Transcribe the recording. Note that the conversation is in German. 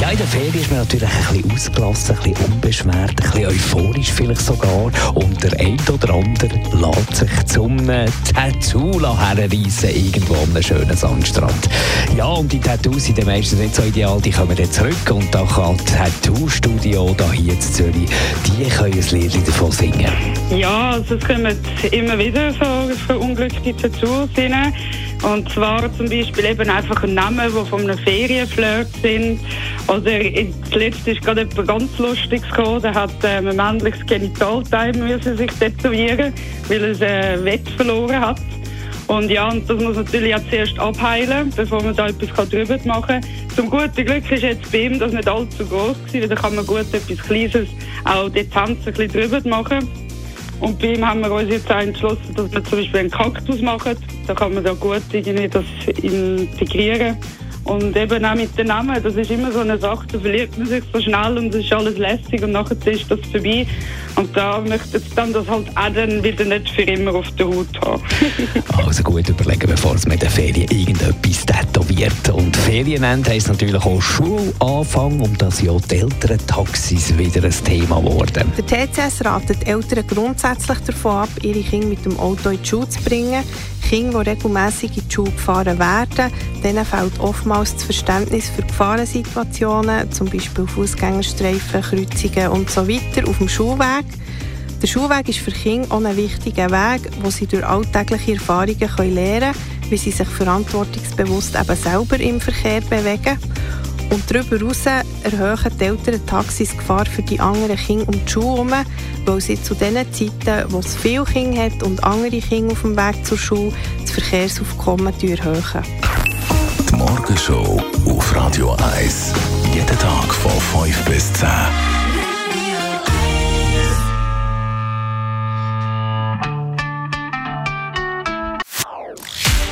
Ja, in der Ferien ist man natürlich ein bisschen ausgelassen, ein bisschen unbeschwert, ein bisschen euphorisch vielleicht sogar. Und der eine oder andere lässt sich zum Tattoo herreissen, irgendwo an einem schönen Sandstrand. Ja, und die Tattoos sind dann meistens nicht so ideal, die kommen dann zurück. Und da kann das Tattoo-Studio hier in Zürich, die können ein Lied davon singen. Ja, also es kommen immer wieder so verunglückte Tattoos rein. Und zwar zum Beispiel eben einfach ein Name, der von einem Ferienflirt sind. Oder zuletzt ist gerade etwas ganz Lustiges gekommen. Der hat ähm, ein männliches Genitalteil müssen sich tätowieren, weil ein äh, Wett verloren hat. Und ja, und das muss natürlich auch zuerst abheilen, bevor man da etwas drüber machen kann. Zum guten Glück ist jetzt bei ihm das nicht allzu groß gewesen, da kann man gut etwas Kleines, auch dezent ein bisschen drüber machen. Und bei ihm haben wir uns jetzt auch entschlossen, dass wir zum Beispiel einen Kaktus machen. Da kann man da gut irgendwie das integrieren. Und eben auch mit den Namen, das ist immer so eine Sache, da verliert man sich so schnell und es ist alles lässig und nachher ist das vorbei. Und da möchte ich dann das halt auch dann wieder nicht für immer auf der Haut haben. also gut überlegen, bevor es mit den Ferien irgendetwas tätowiert. Und Ferienende heisst natürlich auch Schulanfang, um das ja die Eltern-Taxis wieder ein Thema geworden. Der TCS ratet Eltern grundsätzlich davon ab, ihre Kinder mit dem Auto in die Schule zu bringen. Kinder, die regelmässig in die Schule gefahren werden, denen fehlt oftmals das Verständnis für Gefahrensituationen, Beispiel Fußgängerstreifen, Kreuzungen und so auf dem Schulweg. Der Schulweg ist für Kinder auch ein wichtiger Weg, wo sie durch alltägliche Erfahrungen lernen können, wie sie sich verantwortungsbewusst eben selber im Verkehr bewegen. Und darüber hinaus erhöhen die Eltern die Gefahr für die anderen Kinder um die Schule herum, weil sie zu den Zeiten, wo es viele Kinder hat und andere Kinder auf dem Weg zur Schule, das Verkehrsaufkommen erhöhen. Die Morgenshow auf Radio 1. Jeden Tag von 5 bis 10.